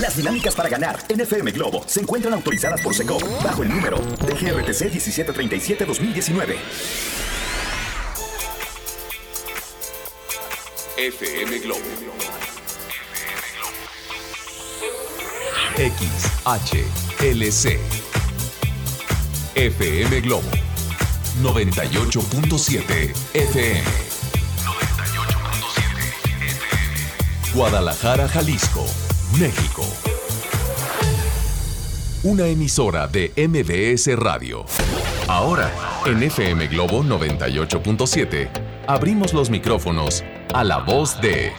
Las dinámicas para ganar en FM Globo se encuentran autorizadas por SECO bajo el número de GRTC 1737-2019. FM Globo. XHLC. FM Globo. 98.7 FM. 98.7 FM. Guadalajara, Jalisco, México. Una emisora de MBS Radio. Ahora, en FM Globo 98.7, abrimos los micrófonos a la voz de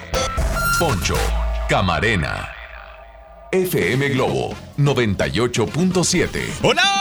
Poncho Camarena. FM Globo 98.7. Hola, hola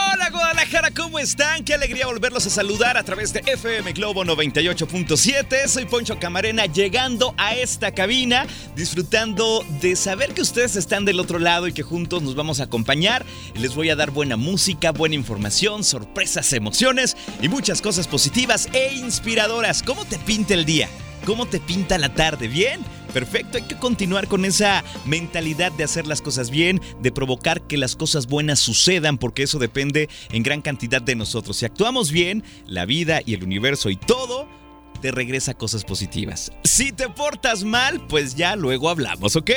Guadalajara, ¿cómo están? Qué alegría volverlos a saludar a través de FM Globo 98.7. Soy Poncho Camarena llegando a esta cabina, disfrutando de saber que ustedes están del otro lado y que juntos nos vamos a acompañar. Les voy a dar buena música, buena información, sorpresas, emociones y muchas cosas positivas e inspiradoras. ¿Cómo te pinta el día? ¿Cómo te pinta la tarde? ¿Bien? Perfecto, hay que continuar con esa mentalidad de hacer las cosas bien, de provocar que las cosas buenas sucedan, porque eso depende en gran cantidad de nosotros. Si actuamos bien, la vida y el universo y todo te regresa cosas positivas. Si te portas mal, pues ya luego hablamos, ¿ok?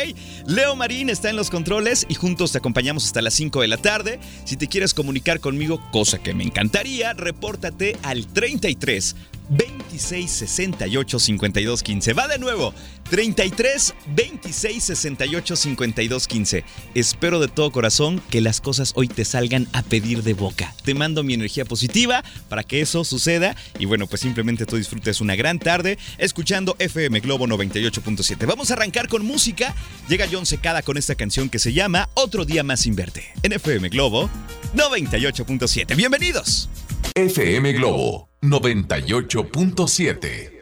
Leo Marín está en los controles y juntos te acompañamos hasta las 5 de la tarde. Si te quieres comunicar conmigo, cosa que me encantaría, repórtate al 33 26 68 52 15. Va de nuevo. 33 26 68 52 15. Espero de todo corazón que las cosas hoy te salgan a pedir de boca. Te mando mi energía positiva para que eso suceda. Y bueno, pues simplemente tú disfrutes una gran tarde escuchando FM Globo 98.7. Vamos a arrancar con música. Llega John Secada con esta canción que se llama Otro Día Más Sin Verte. En FM Globo 98.7. Bienvenidos. FM Globo 98.7.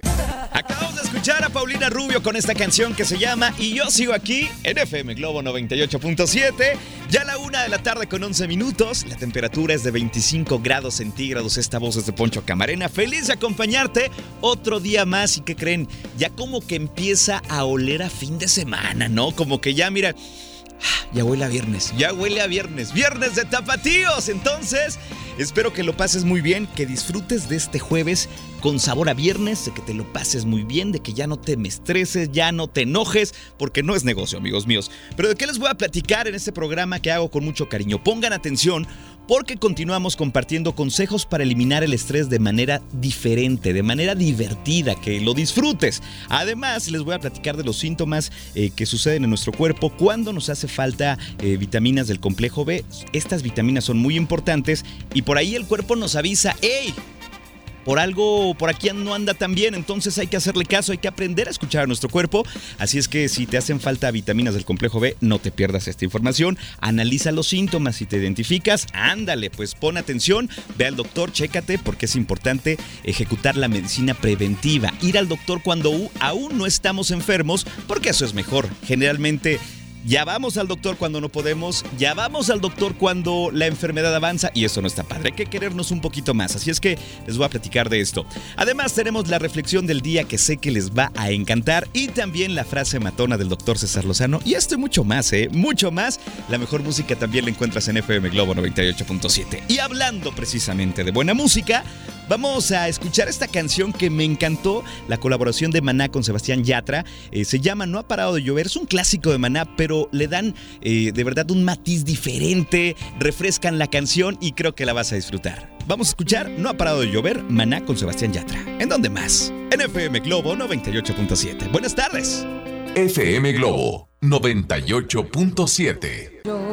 Acabamos de escuchar a Paulina Rubio con esta canción que se llama Y yo sigo aquí en FM Globo 98.7. Ya a la una de la tarde con 11 minutos. La temperatura es de 25 grados centígrados. Esta voz es de Poncho Camarena. Feliz de acompañarte otro día más. ¿Y que creen? Ya como que empieza a oler a fin de semana, ¿no? Como que ya, mira. Ya huele a viernes, ya huele a viernes, viernes de tapatíos. Entonces, espero que lo pases muy bien, que disfrutes de este jueves con sabor a viernes, de que te lo pases muy bien, de que ya no te me estreses, ya no te enojes, porque no es negocio, amigos míos. Pero de qué les voy a platicar en este programa que hago con mucho cariño. Pongan atención porque continuamos compartiendo consejos para eliminar el estrés de manera diferente, de manera divertida, que lo disfrutes. Además, les voy a platicar de los síntomas eh, que suceden en nuestro cuerpo cuando nos hace falta eh, vitaminas del complejo B. Estas vitaminas son muy importantes y por ahí el cuerpo nos avisa, ¡Ey! Por algo por aquí no anda tan bien, entonces hay que hacerle caso, hay que aprender a escuchar a nuestro cuerpo. Así es que si te hacen falta vitaminas del complejo B, no te pierdas esta información. Analiza los síntomas, si te identificas, ándale, pues pon atención, ve al doctor, chécate porque es importante ejecutar la medicina preventiva. Ir al doctor cuando aún no estamos enfermos, porque eso es mejor. Generalmente ya vamos al doctor cuando no podemos, ya vamos al doctor cuando la enfermedad avanza y eso no está padre. Hay que querernos un poquito más. Así es que les voy a platicar de esto. Además, tenemos la reflexión del día que sé que les va a encantar y también la frase matona del doctor César Lozano. Y esto y mucho más, ¿eh? Mucho más. La mejor música también la encuentras en FM Globo 98.7. Y hablando precisamente de buena música, Vamos a escuchar esta canción que me encantó, la colaboración de Maná con Sebastián Yatra. Eh, se llama No ha parado de llover. Es un clásico de Maná, pero le dan eh, de verdad un matiz diferente, refrescan la canción y creo que la vas a disfrutar. Vamos a escuchar No ha parado de llover, Maná con Sebastián Yatra. ¿En dónde más? En FM Globo 98.7. Buenas tardes. FM Globo 98.7.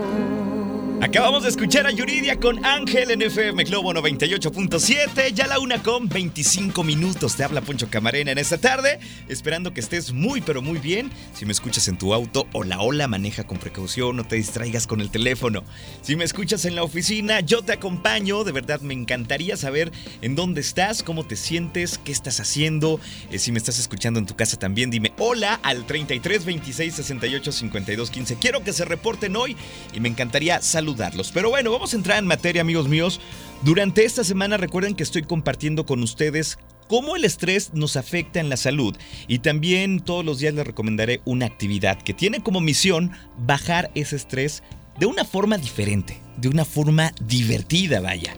Acabamos de escuchar a Yuridia con Ángel en FM Globo 98.7. Ya la una con 25 minutos. Te habla Poncho Camarena en esta tarde. Esperando que estés muy, pero muy bien. Si me escuchas en tu auto, hola, hola, maneja con precaución, no te distraigas con el teléfono. Si me escuchas en la oficina, yo te acompaño. De verdad, me encantaría saber en dónde estás, cómo te sientes, qué estás haciendo. Eh, si me estás escuchando en tu casa también, dime hola al 33 26 68 52 15. Quiero que se reporten hoy y me encantaría saludar pero bueno, vamos a entrar en materia, amigos míos. Durante esta semana recuerden que estoy compartiendo con ustedes cómo el estrés nos afecta en la salud y también todos los días les recomendaré una actividad que tiene como misión bajar ese estrés de una forma diferente, de una forma divertida, vaya.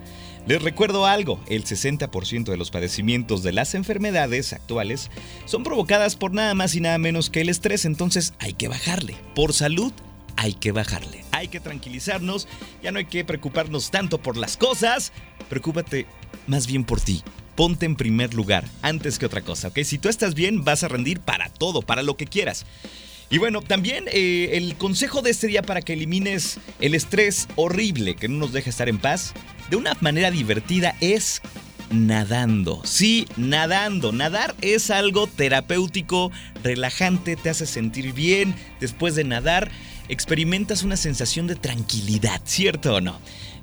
Les recuerdo algo, el 60% de los padecimientos de las enfermedades actuales son provocadas por nada más y nada menos que el estrés, entonces hay que bajarle. Por salud hay que bajarle. Hay que tranquilizarnos, ya no hay que preocuparnos tanto por las cosas, preocúpate más bien por ti. Ponte en primer lugar antes que otra cosa, ¿ok? Si tú estás bien, vas a rendir para todo, para lo que quieras. Y bueno, también eh, el consejo de este día para que elimines el estrés horrible que no nos deja estar en paz de una manera divertida es nadando. Sí, nadando. Nadar es algo terapéutico, relajante, te hace sentir bien. Después de nadar, experimentas una sensación de tranquilidad, ¿cierto o no?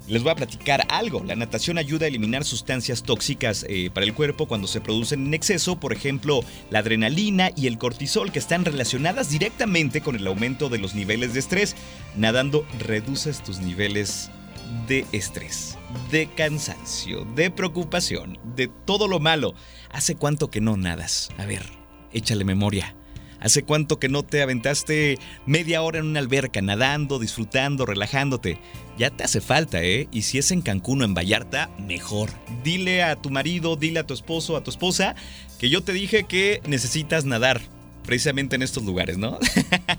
Les voy a platicar algo. La natación ayuda a eliminar sustancias tóxicas eh, para el cuerpo cuando se producen en exceso, por ejemplo, la adrenalina y el cortisol, que están relacionadas directamente con el aumento de los niveles de estrés. Nadando reduces tus niveles de estrés, de cansancio, de preocupación, de todo lo malo. ¿Hace cuánto que no nadas? A ver, échale memoria. ¿Hace cuánto que no te aventaste media hora en una alberca nadando, disfrutando, relajándote? Ya te hace falta, ¿eh? Y si es en Cancún o en Vallarta, mejor. Dile a tu marido, dile a tu esposo, a tu esposa, que yo te dije que necesitas nadar precisamente en estos lugares, ¿no?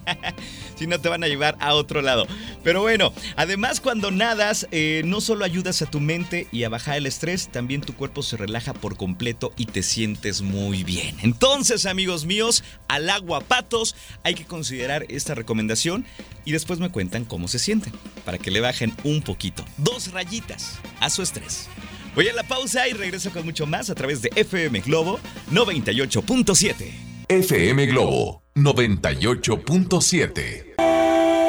si no te van a llevar a otro lado. Pero bueno, además cuando nadas, eh, no solo ayudas a tu mente y a bajar el estrés, también tu cuerpo se relaja por completo y te sientes muy bien. Entonces, amigos míos, al agua patos, hay que considerar esta recomendación y después me cuentan cómo se sienten, para que le bajen un poquito, dos rayitas a su estrés. Voy a la pausa y regreso con mucho más a través de FM Globo 98.7. FM Globo 98.7.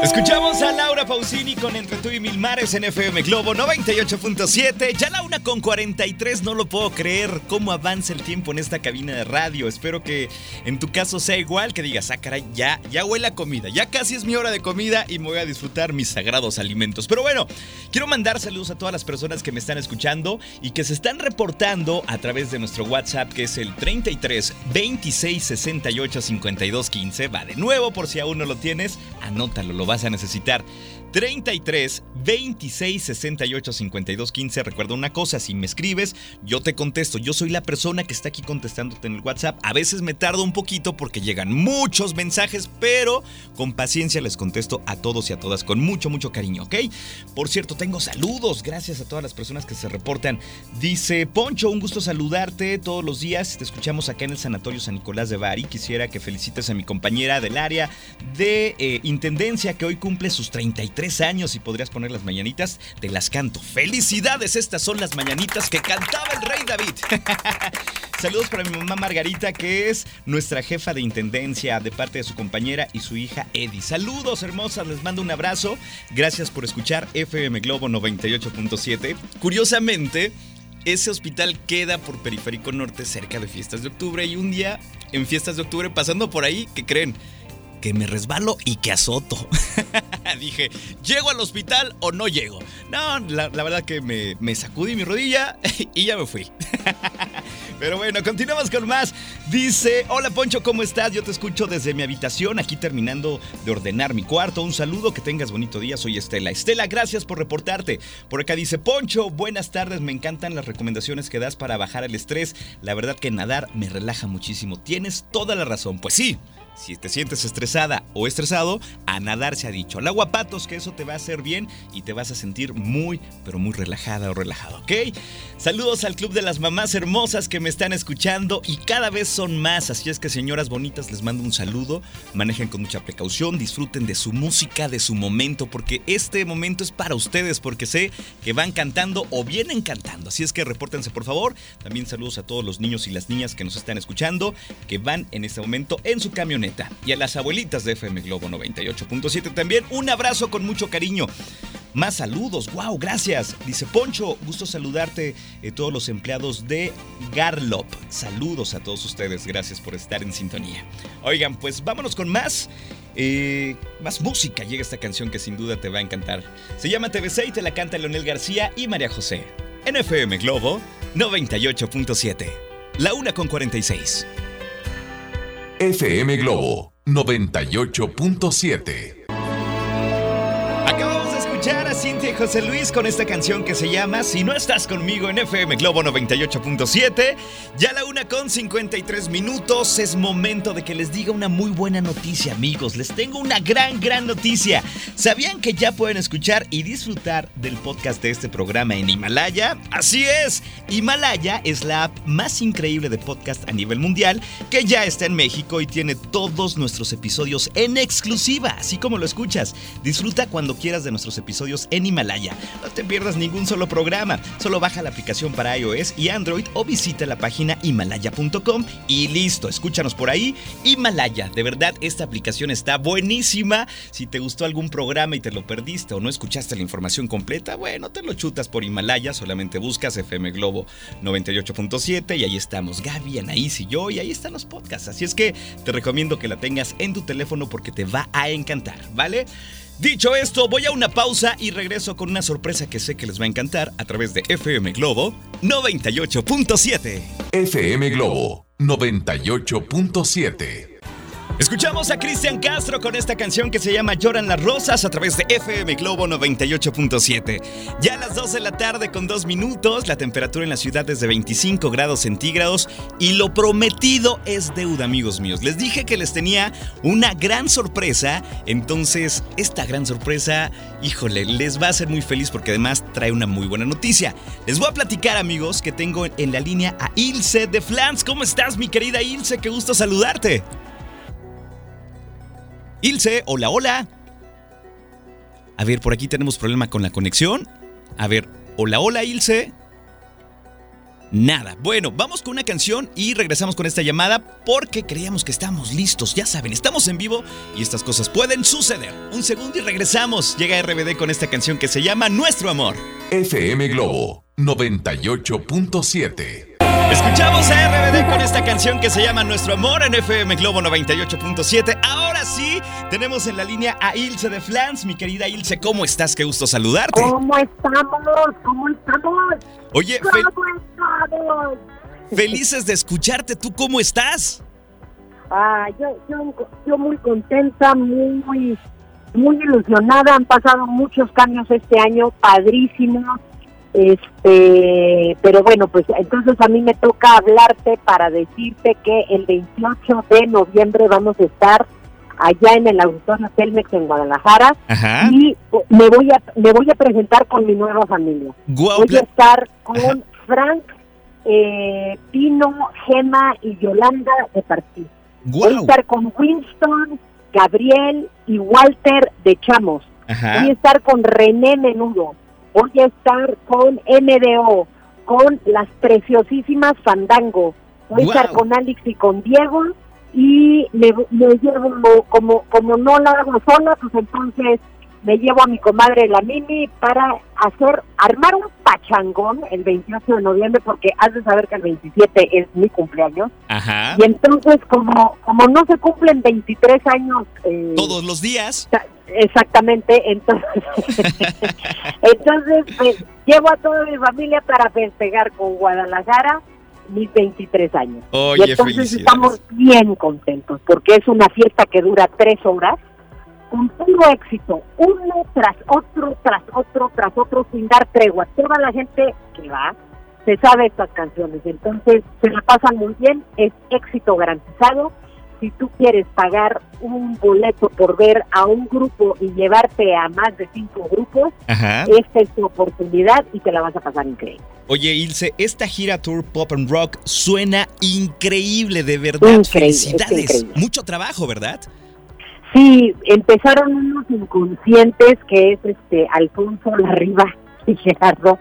Escuchamos a Laura Pausini con Entre tú y mil mares en FM Globo 98.7. Ya la una con 43, no lo puedo creer cómo avanza el tiempo en esta cabina de radio. Espero que en tu caso sea igual, que digas, ah, caray, ya, ya huele a comida, ya casi es mi hora de comida y me voy a disfrutar mis sagrados alimentos. Pero bueno, quiero mandar saludos a todas las personas que me están escuchando y que se están reportando a través de nuestro WhatsApp, que es el 33 26 68 52 15. Va de nuevo, por si aún no lo tienes, anótalo, lo vas a necesitar. 33 26 68 52 15. Recuerda una cosa, si me escribes, yo te contesto. Yo soy la persona que está aquí contestándote en el WhatsApp. A veces me tardo un poquito porque llegan muchos mensajes, pero con paciencia les contesto a todos y a todas con mucho, mucho cariño, ¿ok? Por cierto, tengo saludos. Gracias a todas las personas que se reportan. Dice Poncho, un gusto saludarte todos los días. Te escuchamos acá en el Sanatorio San Nicolás de Bari. Quisiera que felicites a mi compañera del área de eh, Intendencia que hoy cumple sus 33 años y podrías poner las mañanitas, te las canto. ¡Felicidades! Estas son las mañanitas que cantaba el rey David. Saludos para mi mamá Margarita, que es nuestra jefa de intendencia de parte de su compañera y su hija Eddie. Saludos hermosas, les mando un abrazo. Gracias por escuchar FM Globo 98.7. Curiosamente, ese hospital queda por Periférico Norte cerca de Fiestas de Octubre y un día en Fiestas de Octubre pasando por ahí, ¿qué creen? Que me resbalo y que azoto. Dije, ¿llego al hospital o no llego? No, la, verdad que me, me, sacudí mi rodilla y ya me fui. Pero bueno, continuamos con más. Dice, hola Poncho, ¿cómo estás? Yo te escucho desde mi habitación, aquí terminando de ordenar mi cuarto. Un saludo, que tengas bonito día. Soy Estela. Estela, gracias por reportarte. Por acá dice, Poncho, buenas tardes. Me encantan las recomendaciones que das para bajar el estrés. La verdad que nadar me relaja muchísimo. Tienes toda la razón. Pues sí. Si te sientes estresada o estresado, a nadar se ha dicho. Al agua patos, que eso te va a hacer bien y te vas a sentir muy, pero muy relajada o relajado, ¿ok? Saludos al Club de las Mamás Hermosas que me están escuchando y cada vez son más. Así es que, señoras bonitas, les mando un saludo. Manejen con mucha precaución, disfruten de su música, de su momento, porque este momento es para ustedes, porque sé que van cantando o vienen cantando. Así es que repórtense, por favor. También saludos a todos los niños y las niñas que nos están escuchando, que van en este momento en su y a las abuelitas de FM Globo 98.7 también un abrazo con mucho cariño. Más saludos, wow, gracias. Dice Poncho, gusto saludarte eh, todos los empleados de Garlop. Saludos a todos ustedes, gracias por estar en sintonía. Oigan, pues vámonos con más. Eh, más música llega esta canción que sin duda te va a encantar. Se llama TVC y te la canta Leonel García y María José. En FM Globo 98.7 la una con 46. FM Globo 98.7. José Luis con esta canción que se llama Si no estás conmigo en FM Globo 98.7. Ya la una con 53 minutos. Es momento de que les diga una muy buena noticia, amigos. Les tengo una gran, gran noticia. ¿Sabían que ya pueden escuchar y disfrutar del podcast de este programa en Himalaya? Así es. Himalaya es la app más increíble de podcast a nivel mundial que ya está en México y tiene todos nuestros episodios en exclusiva, así como lo escuchas. Disfruta cuando quieras de nuestros episodios en Himalaya. No te pierdas ningún solo programa. Solo baja la aplicación para iOS y Android o visita la página himalaya.com y listo, escúchanos por ahí. Himalaya, de verdad, esta aplicación está buenísima. Si te gustó algún programa y te lo perdiste o no escuchaste la información completa, bueno, te lo chutas por Himalaya, solamente buscas FM Globo 98.7 y ahí estamos Gaby, Anaís y yo y ahí están los podcasts. Así es que te recomiendo que la tengas en tu teléfono porque te va a encantar, ¿vale? Dicho esto, voy a una pausa y regreso con una sorpresa que sé que les va a encantar a través de FM Globo 98.7. FM Globo 98.7. Escuchamos a Cristian Castro con esta canción que se llama Lloran las Rosas a través de FM Globo 98.7. Ya a las 2 de la tarde con 2 minutos, la temperatura en la ciudad es de 25 grados centígrados y lo prometido es deuda, amigos míos. Les dije que les tenía una gran sorpresa, entonces esta gran sorpresa, híjole, les va a hacer muy feliz porque además trae una muy buena noticia. Les voy a platicar, amigos, que tengo en la línea a Ilse de Flans. ¿Cómo estás, mi querida Ilse? Qué gusto saludarte. Ilse, hola, hola. A ver, por aquí tenemos problema con la conexión. A ver, hola, hola, Ilse. Nada. Bueno, vamos con una canción y regresamos con esta llamada porque creíamos que estamos listos. Ya saben, estamos en vivo y estas cosas pueden suceder. Un segundo y regresamos. Llega RBD con esta canción que se llama Nuestro Amor. FM Globo 98.7. Escuchamos a RBD con esta canción que se llama Nuestro Amor en FM Globo 98.7. Ahora sí, tenemos en la línea a Ilse de Flans. Mi querida Ilse, ¿cómo estás? Qué gusto saludarte. ¿Cómo estamos? ¿Cómo estamos? Oye, ¿Cómo estamos? felices de escucharte. ¿Tú cómo estás? Ah, yo, yo, yo muy contenta, muy, muy ilusionada. Han pasado muchos cambios este año, padrísimos. Este, pero bueno, pues entonces a mí me toca hablarte para decirte que el 28 de noviembre vamos a estar allá en el Auditorio Telmex en Guadalajara Ajá. y me voy a me voy a presentar con mi nueva familia. Voy a estar con Ajá. Frank, eh, Pino, Gema y Yolanda de Partir. Voy a estar con Winston, Gabriel y Walter de Chamos. Ajá. Voy a estar con René Menudo. Voy a estar con MDO, con las preciosísimas Fandango. Voy Guau. a estar con Alex y con Diego. Y me, me llevo, como, como no la hago sola, pues entonces me llevo a mi comadre la Mimi para hacer, armar un pachangón el 28 de noviembre, porque has de saber que el 27 es mi cumpleaños. Ajá. Y entonces, como, como no se cumplen 23 años... eh, Todos los días. Exa- Exactamente, entonces, entonces pues, llevo a toda mi familia para festejar con Guadalajara mis 23 años. Oye, y entonces estamos bien contentos porque es una fiesta que dura tres horas con puro éxito, uno tras otro, tras otro, tras otro, sin dar tregua. Toda la gente que va se sabe estas canciones, entonces se la pasan muy bien, es éxito garantizado. Si tú quieres pagar un boleto por ver a un grupo y llevarte a más de cinco grupos, Ajá. esta es tu oportunidad y te la vas a pasar increíble. Oye, Ilse, esta gira Tour Pop and Rock suena increíble, de verdad. Increíble, es Felicidades. increíble. Mucho trabajo, ¿verdad? Sí, empezaron unos inconscientes que es este Alfonso Larriba y Gerardo,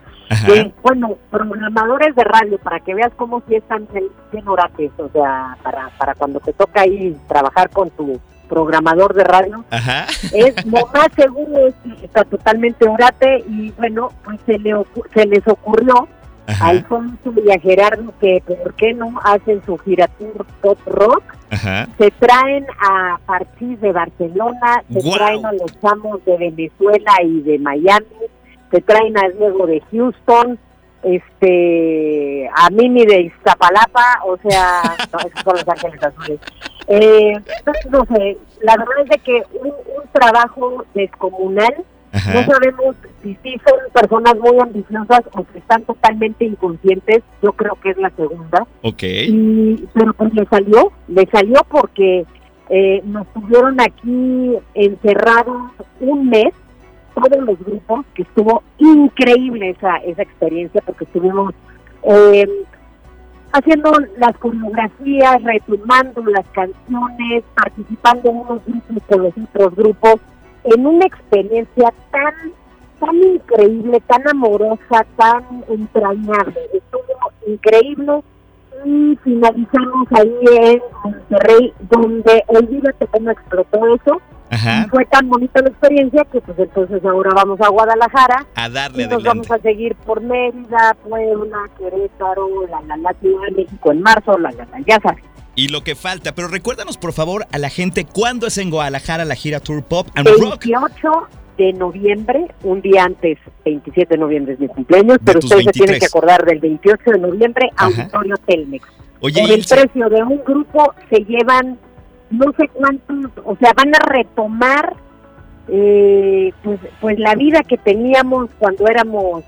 Bueno, programadores de radio, para que veas cómo sí están bien, orates, o sea, para, para cuando te toca ahí trabajar con tu programador de radio, Ajá. es lo más seguro es que está totalmente orate y bueno, pues se, le se les ocurrió a Ajá. Alfonso y a Gerardo que, ¿por qué no hacen su gira tour pop rock? Ajá. Se traen a Parchís de Barcelona, se traen a los chamos de Venezuela y de Miami, se traen a Diego de Houston, este, a Mimi de Iztapalapa, o sea, no, esos son los ángeles azules. Eh, entonces, no sé, la verdad es de que un, un trabajo descomunal, Ajá. no sabemos si sí son personas muy ambiciosas o si están totalmente inconscientes, yo creo que es la segunda. Ok. Y, pero pues le salió, le salió porque eh, nos tuvieron aquí encerrados un mes, todos los grupos, que estuvo increíble esa, esa experiencia porque estuvimos eh, haciendo las coreografías, retomando las canciones, participando en unos grupos con los otros grupos, en una experiencia tan tan increíble, tan amorosa, tan entrañable. Estuvo increíble y finalizamos ahí en Monterrey, donde olvídate cómo explotó eso. Ajá. Y fue tan bonita la experiencia que pues entonces ahora vamos a Guadalajara A y darle nos vamos adelante. a seguir por Mérida, Puebla, Querétaro, la, la, la Ciudad de México en marzo, la, la, la, ya sabes. Y lo que falta. Pero recuérdanos, por favor, a la gente cuándo es en Guadalajara la gira Tour Pop and Rock. 28 de noviembre, un día antes, 27 de noviembre es mi cumpleaños, pero tus ustedes se tienen 23. que acordar del 28 de noviembre, Ajá. Auditorio Telmex. Oye, Por el precio de un grupo se llevan no sé cuántos, o sea, van a retomar eh, pues, pues la vida que teníamos cuando éramos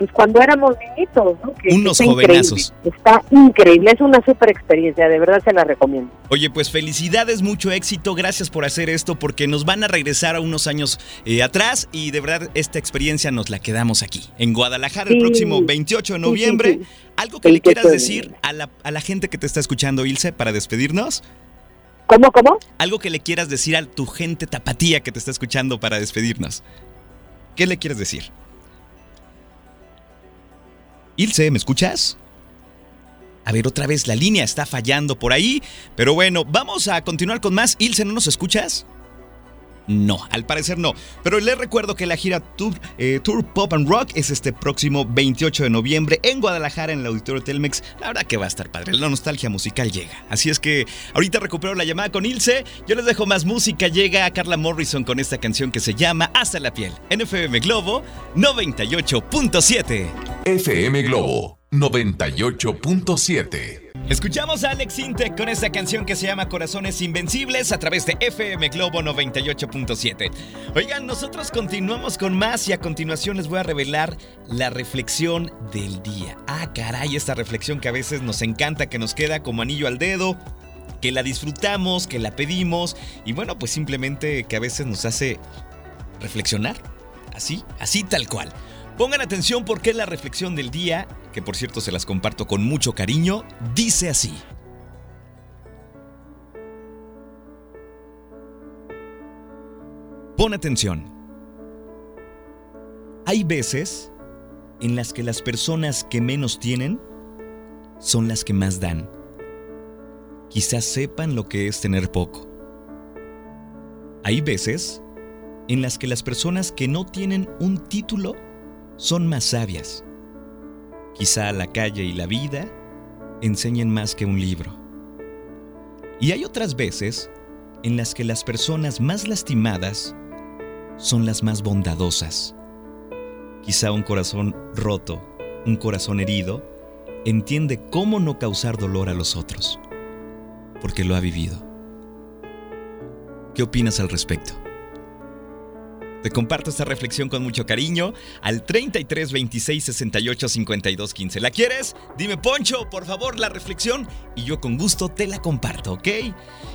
pues cuando éramos niñitos, ¿no? Que Unos está jovenazos. Increíble, está increíble, es una super experiencia, de verdad se la recomiendo. Oye, pues felicidades, mucho éxito, gracias por hacer esto porque nos van a regresar a unos años eh, atrás y de verdad esta experiencia nos la quedamos aquí, en Guadalajara, el próximo 28 de sí, noviembre. sí. ¿Algo que le 28 quieras de decir a la, a la gente que te está escuchando, Ilse, para despedirnos? ¿Cómo, cómo? Algo que le quieras decir a tu gente tapatía que te está escuchando para despedirnos. ¿Qué le quieres decir? Ilse, ¿me escuchas? A ver, otra vez la línea está fallando por ahí. Pero bueno, vamos a continuar con más. Ilse, ¿no nos escuchas? No, al parecer no. Pero les recuerdo que la gira Tour, eh, Tour Pop and Rock es este próximo 28 de noviembre en Guadalajara, en el Auditorio Telmex. La verdad que va a estar padre, la nostalgia musical llega. Así es que ahorita recupero la llamada con Ilse. Yo les dejo más música. Llega Carla Morrison con esta canción que se llama Hasta la piel. NFM Globo 98.7. FM Globo 98.7. Escuchamos a Alex Intec con esta canción que se llama Corazones Invencibles a través de FM Globo 98.7. Oigan, nosotros continuamos con más y a continuación les voy a revelar la reflexión del día. Ah, caray, esta reflexión que a veces nos encanta, que nos queda como anillo al dedo, que la disfrutamos, que la pedimos y bueno, pues simplemente que a veces nos hace reflexionar. Así, así tal cual. Pongan atención porque la reflexión del día, que por cierto se las comparto con mucho cariño, dice así. Pon atención. Hay veces en las que las personas que menos tienen son las que más dan. Quizás sepan lo que es tener poco. Hay veces en las que las personas que no tienen un título son más sabias. Quizá la calle y la vida enseñen más que un libro. Y hay otras veces en las que las personas más lastimadas son las más bondadosas. Quizá un corazón roto, un corazón herido, entiende cómo no causar dolor a los otros, porque lo ha vivido. ¿Qué opinas al respecto? Te comparto esta reflexión con mucho cariño al 33 26 68 52 15. ¿La quieres? Dime, Poncho, por favor, la reflexión y yo con gusto te la comparto, ¿ok?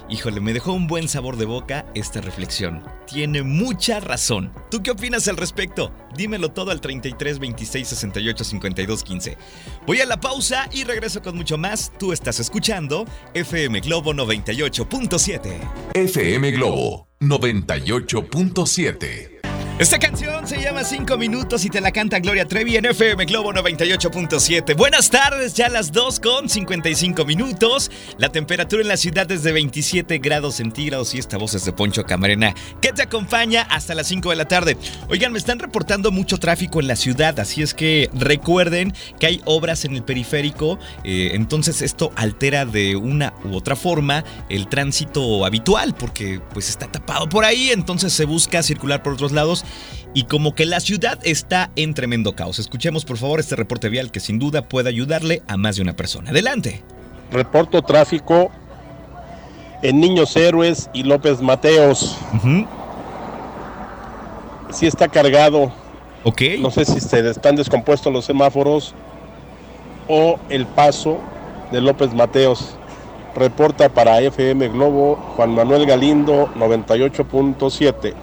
Híjole, me dejó un buen sabor de boca esta reflexión. Tiene mucha razón. ¿Tú qué opinas al respecto? Dímelo todo al 33 26 68 52 15. Voy a la pausa y regreso con mucho más. Tú estás escuchando FM Globo 98.7. FM Globo 98.7. Esta canción se llama 5 minutos y te la canta Gloria Trevi en FM Globo 98.7. Buenas tardes, ya las 2 con 55 minutos. La temperatura en la ciudad es de 27 grados centígrados y esta voz es de Poncho Camarena que te acompaña hasta las 5 de la tarde. Oigan, me están reportando mucho tráfico en la ciudad, así es que recuerden que hay obras en el periférico, eh, entonces esto altera de una u otra forma el tránsito habitual porque pues está tapado por ahí, entonces se busca circular por otros lados y como que la ciudad está en tremendo caos. Escuchemos por favor este reporte vial que sin duda puede ayudarle a más de una persona. Adelante. Reporto tráfico en Niños Héroes y López Mateos. Ujú. Sí está cargado. Ok. No sé si se están descompuestos los semáforos o el paso de López Mateos. Reporta para FM Globo Juan Manuel Galindo 98.7.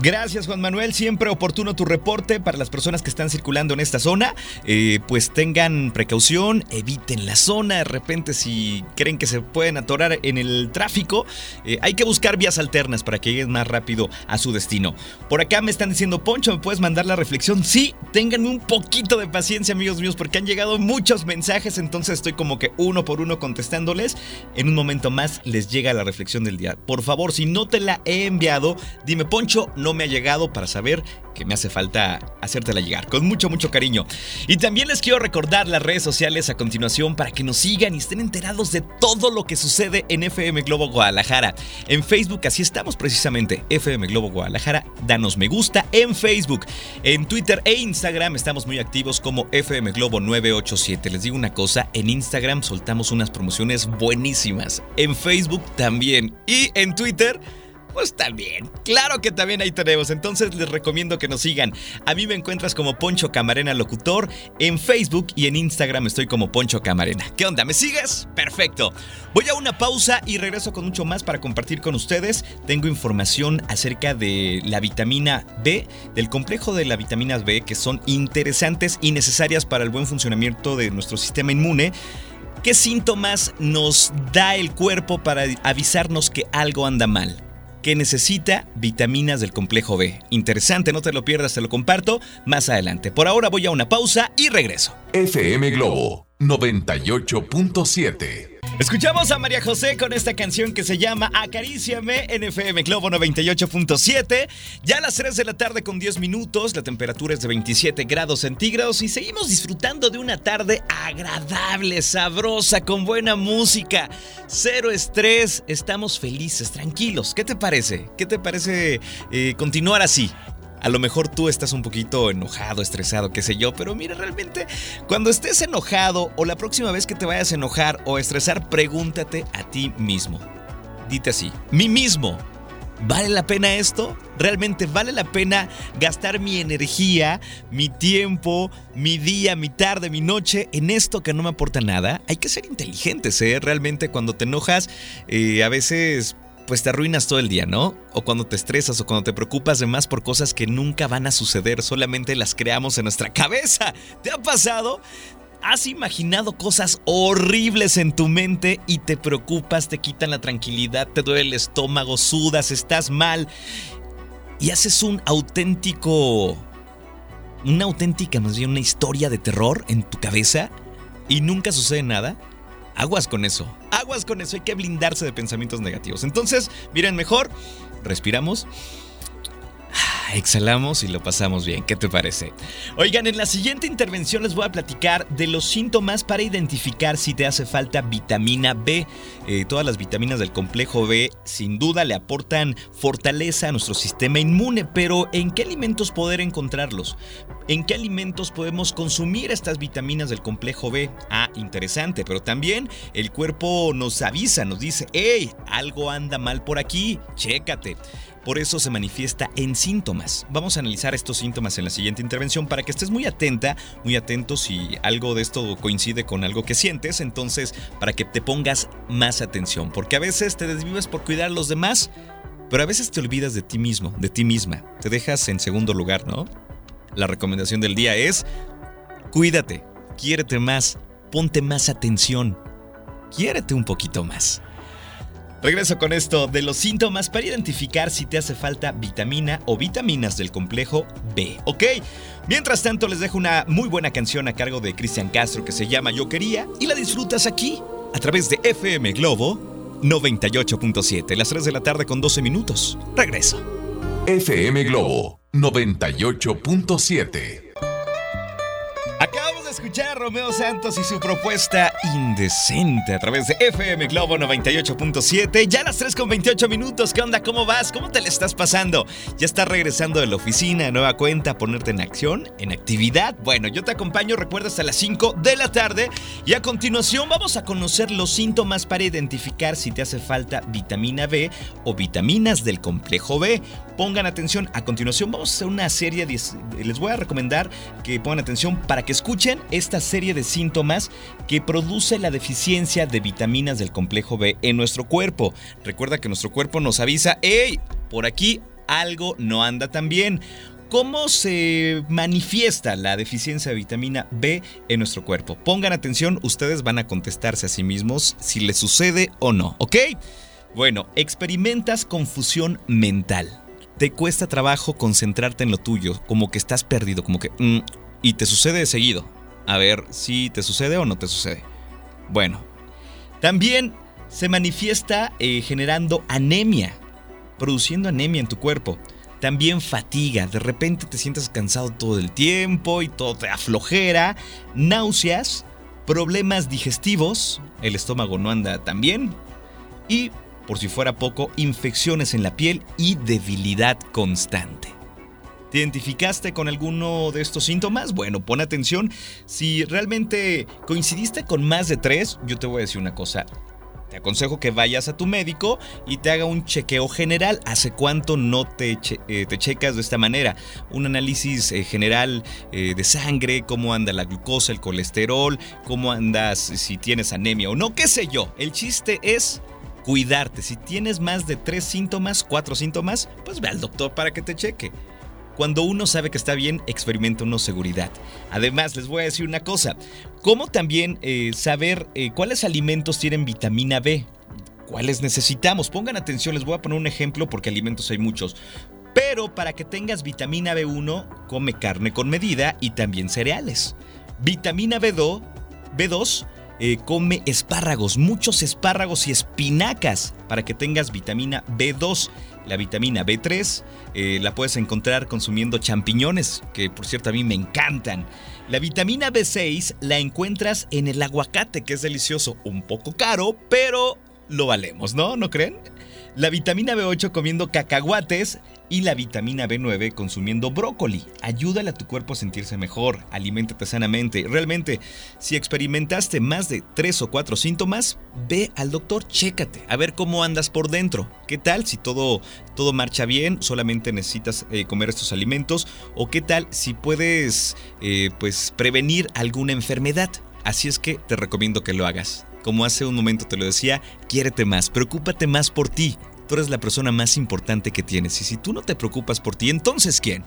Gracias Juan Manuel, siempre oportuno tu reporte para las personas que están circulando en esta zona, eh, pues tengan precaución, eviten la zona, de repente si creen que se pueden atorar en el tráfico, eh, hay que buscar vías alternas para que lleguen más rápido a su destino. Por acá me están diciendo, Poncho, ¿me puedes mandar la reflexión? Sí, tengan un poquito de paciencia amigos míos porque han llegado muchos mensajes, entonces estoy como que uno por uno contestándoles, en un momento más les llega la reflexión del día. Por favor, si no te la he enviado, dime Poncho, no me ha llegado para saber que me hace falta hacértela llegar. Con mucho, mucho cariño. Y también les quiero recordar las redes sociales a continuación para que nos sigan y estén enterados de todo lo que sucede en FM Globo Guadalajara. En Facebook, así estamos precisamente. FM Globo Guadalajara, danos me gusta en Facebook. En Twitter e Instagram estamos muy activos como FM Globo 987. Les digo una cosa, en Instagram soltamos unas promociones buenísimas. En Facebook también. Y en Twitter... Pues también, claro que también ahí tenemos, entonces les recomiendo que nos sigan. A mí me encuentras como Poncho Camarena Locutor en Facebook y en Instagram estoy como Poncho Camarena. ¿Qué onda? ¿Me sigues? Perfecto. Voy a una pausa y regreso con mucho más para compartir con ustedes. Tengo información acerca de la vitamina B, del complejo de la vitamina B, que son interesantes y necesarias para el buen funcionamiento de nuestro sistema inmune. ¿Qué síntomas nos da el cuerpo para avisarnos que algo anda mal? Que necesita vitaminas del complejo B. Interesante, no te lo pierdas, te lo comparto más adelante. Por ahora voy a una pausa y regreso. FM Globo 98.7. Escuchamos a María José con esta canción que se llama Acaríciame en FM Globo 98.7. Ya a las 3 de la tarde con 10 minutos, la temperatura es de 27 grados centígrados y seguimos disfrutando de una tarde agradable, sabrosa, con buena música. Cero estrés, estamos felices, tranquilos. ¿Qué te parece? ¿Qué te parece eh, continuar así? A lo mejor tú estás un poquito enojado, estresado, qué sé yo, pero mira, realmente cuando estés enojado o la próxima vez que te vayas a enojar o estresar, pregúntate a ti mismo. Dite así, mí mismo, ¿vale la pena esto? ¿Realmente vale la pena gastar mi energía, mi tiempo, mi día, mi tarde, mi noche en esto que no me aporta nada? Hay que ser inteligentes, ¿eh? Realmente cuando te enojas, eh, a veces pues te arruinas todo el día, ¿no? O cuando te estresas o cuando te preocupas de más por cosas que nunca van a suceder, solamente las creamos en nuestra cabeza. ¿Te ha pasado? ¿Has imaginado cosas horribles en tu mente y te preocupas, te quitan la tranquilidad, te duele el estómago, sudas, estás mal y haces un auténtico... Una auténtica, más bien una historia de terror en tu cabeza y nunca sucede nada? Aguas con eso, aguas con eso, hay que blindarse de pensamientos negativos. Entonces, miren, mejor, respiramos, exhalamos y lo pasamos bien. ¿Qué te parece? Oigan, en la siguiente intervención les voy a platicar de los síntomas para identificar si te hace falta vitamina B. Eh, todas las vitaminas del complejo B sin duda le aportan fortaleza a nuestro sistema inmune, pero ¿en qué alimentos poder encontrarlos? ¿En qué alimentos podemos consumir estas vitaminas del complejo B? Ah, interesante, pero también el cuerpo nos avisa, nos dice, hey, algo anda mal por aquí, chécate. Por eso se manifiesta en síntomas. Vamos a analizar estos síntomas en la siguiente intervención para que estés muy atenta, muy atento si algo de esto coincide con algo que sientes, entonces para que te pongas más atención, porque a veces te desvives por cuidar a los demás, pero a veces te olvidas de ti mismo, de ti misma, te dejas en segundo lugar, ¿no? La recomendación del día es, cuídate, quiérete más, ponte más atención, quiérete un poquito más. Regreso con esto de los síntomas para identificar si te hace falta vitamina o vitaminas del complejo B, ¿ok? Mientras tanto les dejo una muy buena canción a cargo de Cristian Castro que se llama Yo Quería y la disfrutas aquí a través de FM Globo 98.7, las 3 de la tarde con 12 minutos. Regreso. FM Globo 98.7. Escuchar a Romeo Santos y su propuesta indecente a través de FM Globo 98.7. Ya a las 3 con 28 minutos. ¿Qué onda? ¿Cómo vas? ¿Cómo te le estás pasando? ¿Ya estás regresando de la oficina, nueva cuenta, ponerte en acción, en actividad? Bueno, yo te acompaño, recuerda, hasta las 5 de la tarde. Y a continuación vamos a conocer los síntomas para identificar si te hace falta vitamina B o vitaminas del complejo B. Pongan atención, a continuación vamos a hacer una serie. Les voy a recomendar que pongan atención para que escuchen esta serie de síntomas que produce la deficiencia de vitaminas del complejo B en nuestro cuerpo. Recuerda que nuestro cuerpo nos avisa, hey, por aquí algo no anda tan bien. ¿Cómo se manifiesta la deficiencia de vitamina B en nuestro cuerpo? Pongan atención, ustedes van a contestarse a sí mismos si les sucede o no, ¿ok? Bueno, experimentas confusión mental te cuesta trabajo concentrarte en lo tuyo, como que estás perdido, como que... Mm, y te sucede de seguido. A ver si te sucede o no te sucede. Bueno, también se manifiesta eh, generando anemia, produciendo anemia en tu cuerpo. También fatiga, de repente te sientes cansado todo el tiempo y todo te aflojera, náuseas, problemas digestivos, el estómago no anda tan bien y por si fuera poco, infecciones en la piel y debilidad constante. ¿Te identificaste con alguno de estos síntomas? Bueno, pon atención. Si realmente coincidiste con más de tres, yo te voy a decir una cosa. Te aconsejo que vayas a tu médico y te haga un chequeo general. ¿Hace cuánto no te, eh, checas de esta manera? Un análisis eh, general eh, de sangre, cómo anda la glucosa, el colesterol, cómo andas, si tienes anemia o no, qué sé yo. El chiste es cuidarte. Si tienes más de tres síntomas, cuatro síntomas, pues ve al doctor para que te cheque. Cuando uno sabe que está bien, experimenta una seguridad. Además, les voy a decir una cosa. ¿Cómo también eh, saber eh, cuáles alimentos tienen vitamina B? ¿Cuáles necesitamos? Pongan atención, les voy a poner un ejemplo porque alimentos hay muchos. Pero para que tengas vitamina B1, come carne con medida y también cereales. Vitamina B2, B2 eh, come espárragos, muchos espárragos y espinacas para que tengas vitamina B2. La vitamina B3 eh, la puedes encontrar consumiendo champiñones, que por cierto a mí me encantan. La vitamina B6 la encuentras en el aguacate, que es delicioso, un poco caro, pero lo valemos, ¿no? ¿No creen? La vitamina B8 comiendo cacahuates y la vitamina B9 consumiendo brócoli. Ayúdale a tu cuerpo a sentirse mejor, aliméntate sanamente. Realmente, si experimentaste más de 3 o 4 síntomas, ve al doctor, chécate, a ver cómo andas por dentro. ¿Qué tal si todo, todo marcha bien, solamente necesitas eh, comer estos alimentos? ¿O qué tal si puedes eh, pues, prevenir alguna enfermedad? Así es que te recomiendo que lo hagas. Como hace un momento te lo decía, quiérete más, preocúpate más por ti. Tú eres la persona más importante que tienes y si tú no te preocupas por ti, entonces ¿quién?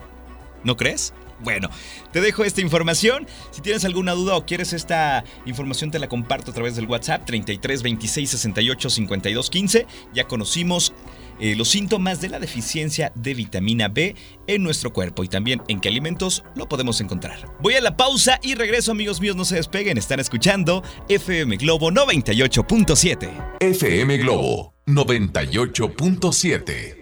¿No crees? Bueno, te dejo esta información. Si tienes alguna duda o quieres esta información, te la comparto a través del WhatsApp 33 26 68 52 15. Ya conocimos eh, los síntomas de la deficiencia de vitamina B en nuestro cuerpo y también en qué alimentos lo podemos encontrar. Voy a la pausa y regreso, amigos míos. No se despeguen, están escuchando FM Globo 98.7. FM Globo 98.7.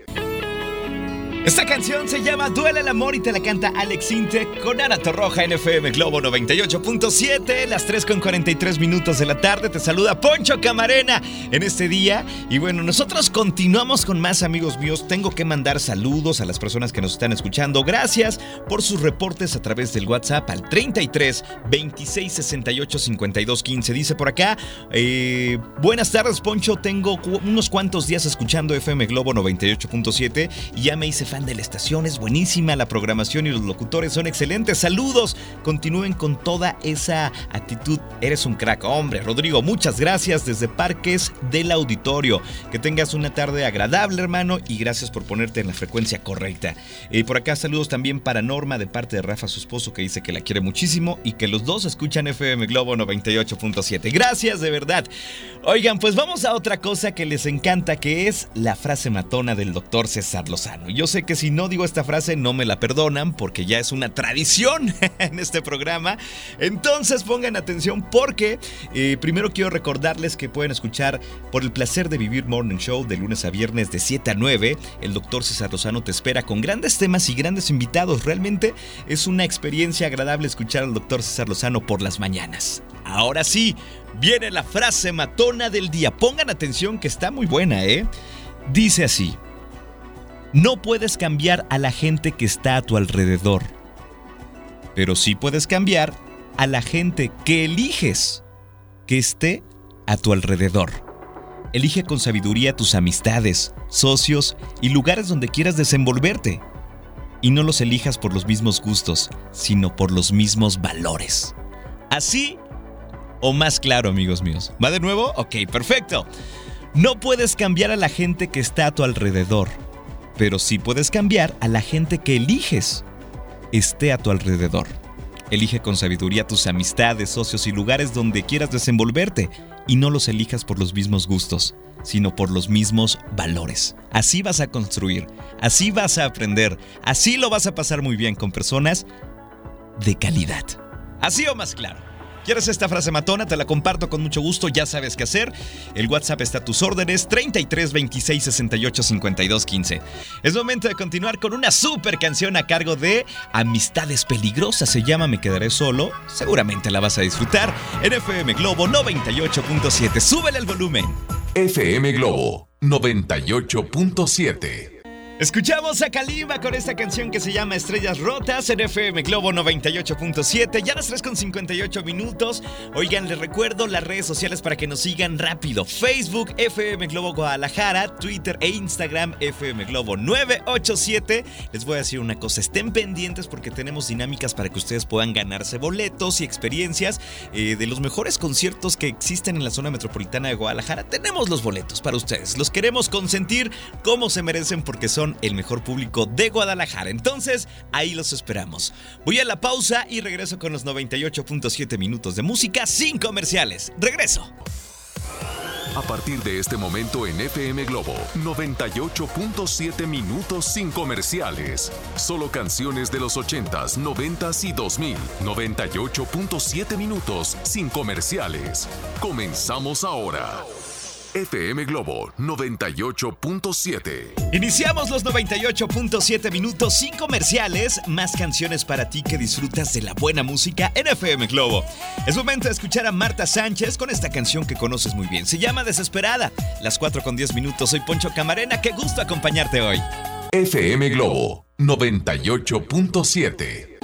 Esta canción se llama Duele el amor y te la canta Alex Intec con Ana Torroja en FM Globo 98.7, las 3 con 43 minutos de la tarde. Te saluda Poncho Camarena en este día. Y bueno, nosotros continuamos con más amigos míos. Tengo que mandar saludos a las personas que nos están escuchando. Gracias por sus reportes a través del WhatsApp al 33 26 68 52 15. Dice por acá, eh, buenas tardes Poncho, tengo unos cuantos días escuchando FM Globo 98.7 y ya me hice fan de la estación, es buenísima la programación y los locutores son excelentes. Saludos, continúen con toda esa actitud. Eres un crack, hombre. Rodrigo, muchas gracias desde Parques del Auditorio. Que tengas una tarde agradable, hermano, y gracias por ponerte en la frecuencia correcta. Y por acá saludos también para Norma de parte de Rafa, su esposo, que dice que la quiere muchísimo y que los dos escuchan FM Globo 98.7. Gracias, de verdad. Oigan, pues vamos a otra cosa que les encanta, que es la frase matona del doctor César Lozano. Yo sé que si no digo esta frase no me la perdonan porque ya es una tradición en este programa. Entonces pongan atención porque eh, primero quiero recordarles que pueden escuchar por el placer de vivir Morning Show de lunes a viernes de 7 a 9. El doctor César Lozano te espera con grandes temas y grandes invitados. Realmente es una experiencia agradable escuchar al doctor César Lozano por las mañanas. Ahora sí, viene la frase matona del día. Pongan atención que está muy buena, ¿eh? Dice así. No puedes cambiar a la gente que está a tu alrededor, pero sí puedes cambiar a la gente que eliges que esté a tu alrededor. Elige con sabiduría tus amistades, socios y lugares donde quieras desenvolverte. Y no los elijas por los mismos gustos, sino por los mismos valores. Así o más claro, amigos míos. ¿Va de nuevo? Ok, perfecto. No puedes cambiar a la gente que está a tu alrededor pero sí puedes cambiar a la gente que eliges esté a tu alrededor. Elige con sabiduría tus amistades, socios y lugares donde quieras desenvolverte y no los elijas por los mismos gustos, sino por los mismos valores. Así vas a construir, así vas a aprender, así lo vas a pasar muy bien con personas de calidad. Así o más claro. ¿Quieres esta frase matona? Te la comparto con mucho gusto, ya sabes qué hacer. El WhatsApp está a tus órdenes 33 26 68 52 15. Es momento de continuar con una super canción a cargo de Amistades Peligrosas. Se llama Me Quedaré Solo. Seguramente la vas a disfrutar en FM Globo 98.7. Súbele el volumen. FM Globo 98.7. Escuchamos a Kalimba con esta canción que se llama Estrellas Rotas en FM Globo 98.7. Ya las 3 con 58 minutos. Oigan, les recuerdo las redes sociales para que nos sigan rápido. Facebook FM Globo Guadalajara, Twitter e Instagram FM Globo 987. Les voy a decir una cosa, estén pendientes porque tenemos dinámicas para que ustedes puedan ganarse boletos y experiencias eh, de los mejores conciertos que existen en la zona metropolitana de Guadalajara. Tenemos los boletos para ustedes. Los queremos consentir como se merecen porque son el mejor público de Guadalajara. Entonces, ahí los esperamos. Voy a la pausa y regreso con los 98.7 minutos de música sin comerciales. Regreso. A partir de este momento en FM Globo, 98.7 minutos sin comerciales. Solo canciones de los 80s, 90s y 2000. 98.7 minutos sin comerciales. Comenzamos ahora. FM Globo 98.7. Iniciamos los 98.7 minutos sin comerciales, más canciones para ti que disfrutas de la buena música en FM Globo. Es momento de escuchar a Marta Sánchez con esta canción que conoces muy bien. Se llama Desesperada. Las 4 con 10 minutos. Soy Poncho Camarena. Qué gusto acompañarte hoy. FM Globo 98.7.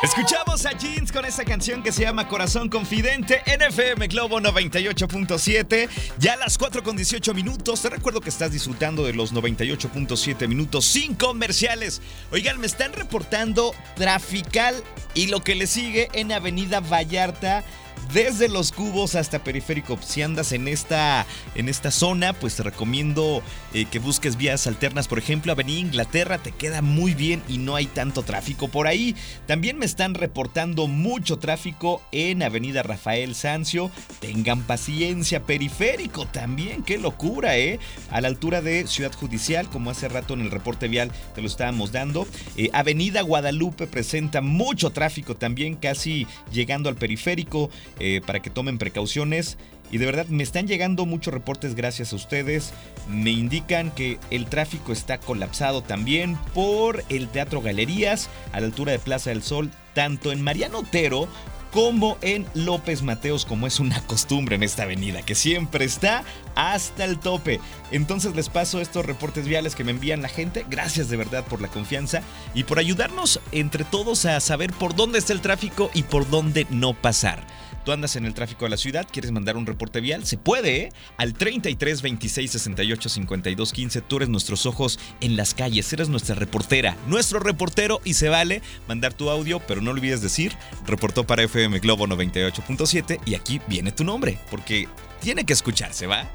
Escuchamos a Jeans con esta canción que se llama Corazón Confidente en FM Globo 98.7. Ya a las 4 con 18 minutos. Te recuerdo que estás disfrutando de los 98.7 minutos sin comerciales. Oigan, me están reportando Trafical y lo que le sigue en Avenida Vallarta desde los cubos hasta periférico. Si andas en esta, en esta zona, pues te recomiendo eh, que busques vías alternas. Por ejemplo, Avenida Inglaterra te queda muy bien y no hay tanto tráfico por ahí. También me están reportando mucho tráfico en Avenida Rafael Sancio. Tengan paciencia, periférico también, qué locura, ¿eh? A la altura de Ciudad Judicial, como hace rato en el reporte vial te lo estábamos dando. Eh, Avenida Guadalupe presenta mucho tráfico también, casi llegando al periférico. Eh, para que tomen precauciones. Y de verdad me están llegando muchos reportes gracias a ustedes. Me indican que el tráfico está colapsado también por el Teatro Galerías a la altura de Plaza del Sol, tanto en Mariano Otero como en López Mateos, como es una costumbre en esta avenida, que siempre está hasta el tope. Entonces les paso estos reportes viales que me envían la gente. Gracias de verdad por la confianza y por ayudarnos entre todos a saber por dónde está el tráfico y por dónde no pasar andas en el tráfico de la ciudad, quieres mandar un reporte vial, se puede, ¿eh? Al 33 26 68 52 15. Tú eres nuestros ojos en las calles, eres nuestra reportera, nuestro reportero y se vale mandar tu audio, pero no olvides decir, reportó para FM Globo 98.7 y aquí viene tu nombre, porque tiene que escucharse, ¿va?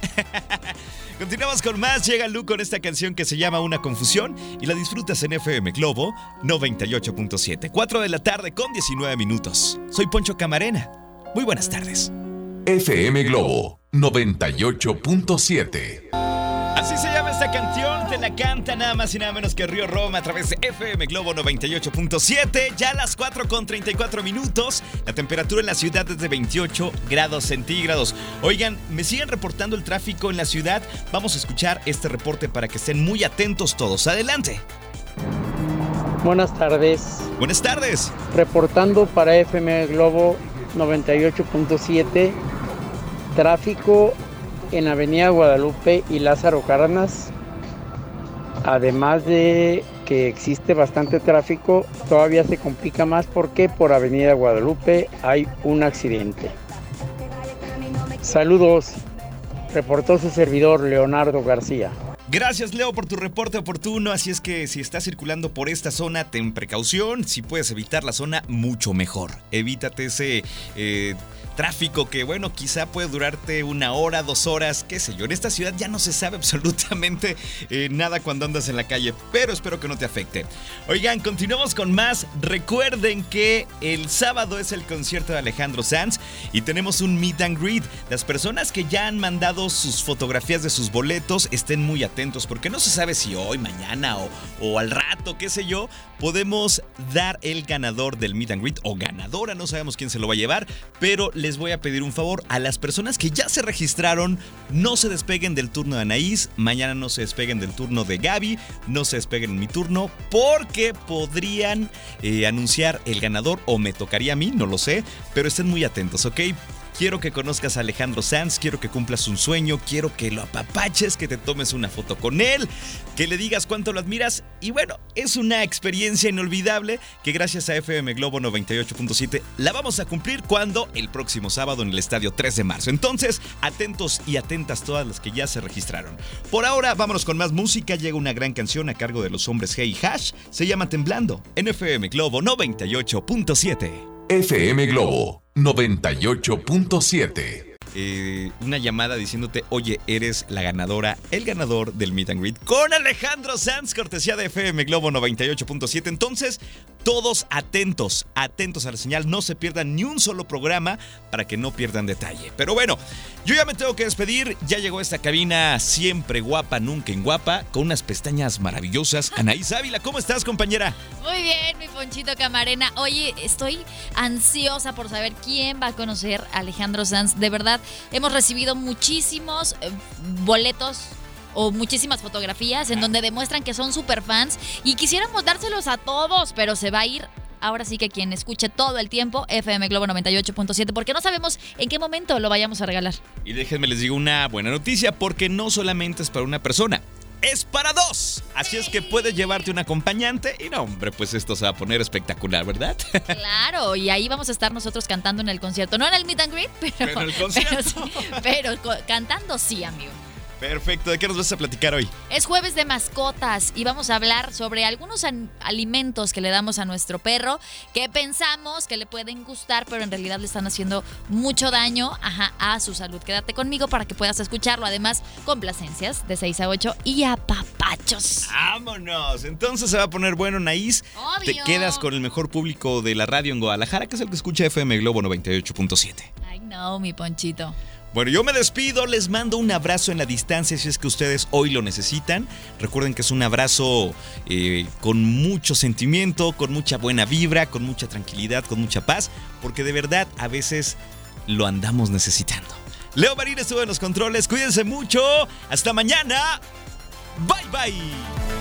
Continuamos con más. Llega Lu con esta canción que se llama Una Confusión y la disfrutas en FM Globo 98.7. 4 de la tarde con 19 minutos. Soy Poncho Camarena. Muy buenas tardes. FM Globo 98.7. A Así se llama esta canción, te la canta nada más y nada menos que Río Roma a través de FM Globo 98.7, ya a las 4 con 34 minutos. La temperatura en la ciudad es de 28 grados centígrados. Oigan, me siguen reportando el tráfico en la ciudad. Vamos a escuchar este reporte para que estén muy atentos todos. Adelante. Buenas tardes. Buenas tardes. Reportando para FM Globo 98.7, tráfico en Avenida Guadalupe y Lázaro Cárdenas. Además de que existe bastante tráfico, todavía se complica más porque por Avenida Guadalupe hay un accidente. Saludos. Reportó su servidor Leonardo García. Gracias Leo por tu reporte oportuno, así es que si estás circulando por esta zona, ten precaución, si puedes evitar la zona, mucho mejor. Evítate ese eh, tráfico que, bueno, quizá puede durarte una hora, dos horas, qué sé yo. En esta ciudad ya no se sabe absolutamente eh, nada cuando andas en la calle, pero espero que no te afecte. Oigan, continuamos con más. Recuerden que el sábado es el concierto de Alejandro Sanz y tenemos un meet and greet. Las personas que ya han mandado sus fotografías de sus boletos estén muy atentos porque no se sabe si hoy, mañana o, o al rato, qué sé yo, podemos dar el ganador del meet and greet o ganadora, no sabemos quién se lo va a llevar, pero les voy a pedir un favor. A las personas que ya se registraron, no se despeguen del turno de Anaís, mañana no se despeguen del turno de Gaby, no se despeguen en mi turno, porque podrían eh, anunciar el ganador o me tocaría a mí, no lo sé, pero estén muy atentos, ¿ok? Quiero que conozcas a Alejandro Sanz, quiero que cumplas un sueño, quiero que lo apapaches, que te tomes una foto con él, que le digas cuánto lo admiras. Y bueno, es una experiencia inolvidable que gracias a FM Globo 98.7 la vamos a cumplir cuando el próximo sábado en el estadio 3 de marzo. Entonces, atentos y atentas todas las que ya se registraron. Por ahora, vámonos con más música. Llega una gran canción a cargo de los hombres Hey Hash. Se llama Temblando en FM Globo 98.7. FM Globo 98.7. Eh, una llamada diciéndote, oye, eres la ganadora, el ganador del Meet and Greet con Alejandro Sanz, cortesía de FM Globo 98.7. Entonces, todos atentos, atentos a la señal, no se pierdan ni un solo programa para que no pierdan detalle. Pero bueno, yo ya me tengo que despedir, ya llegó esta cabina siempre guapa, nunca en guapa, con unas pestañas maravillosas. Anaís Ávila, ¿cómo estás, compañera? Muy bien, mi Ponchito Camarena. Oye, estoy ansiosa por saber quién va a conocer a Alejandro Sanz. De verdad, hemos recibido muchísimos eh, boletos o muchísimas fotografías en donde demuestran que son super fans y quisiéramos dárselos a todos, pero se va a ir ahora sí que quien escuche todo el tiempo FM Globo 98.7 porque no sabemos en qué momento lo vayamos a regalar. Y déjenme les digo una buena noticia porque no solamente es para una persona. Es para dos. Así es que puedes llevarte un acompañante y no, hombre, pues esto se va a poner espectacular, ¿verdad? Claro, y ahí vamos a estar nosotros cantando en el concierto. No en el meet and greet, pero, Pero en el concierto. pero cantando sí, amigo. Perfecto, ¿de qué nos vas a platicar hoy? Es jueves de mascotas y vamos a hablar sobre algunos alimentos que le damos a nuestro perro que pensamos que le pueden gustar, pero en realidad le están haciendo mucho daño ajá, a su salud. Quédate conmigo para que puedas escucharlo. Además, complacencias de 6 a 8 y a papachos. ¡Vámonos! Entonces se va a poner bueno, Naís. Te Obvio. quedas con el mejor público de la radio en Guadalajara, que es el que escucha FM Globo 98.7. Ay, no, mi ponchito. Bueno, yo me despido, les mando un abrazo en la distancia si es que ustedes hoy lo necesitan. Recuerden que es un abrazo eh, con mucho sentimiento, con mucha buena vibra, con mucha tranquilidad, con mucha paz, porque de verdad a veces lo andamos necesitando. Leo Marín estuvo en los controles, cuídense mucho, hasta mañana, bye bye.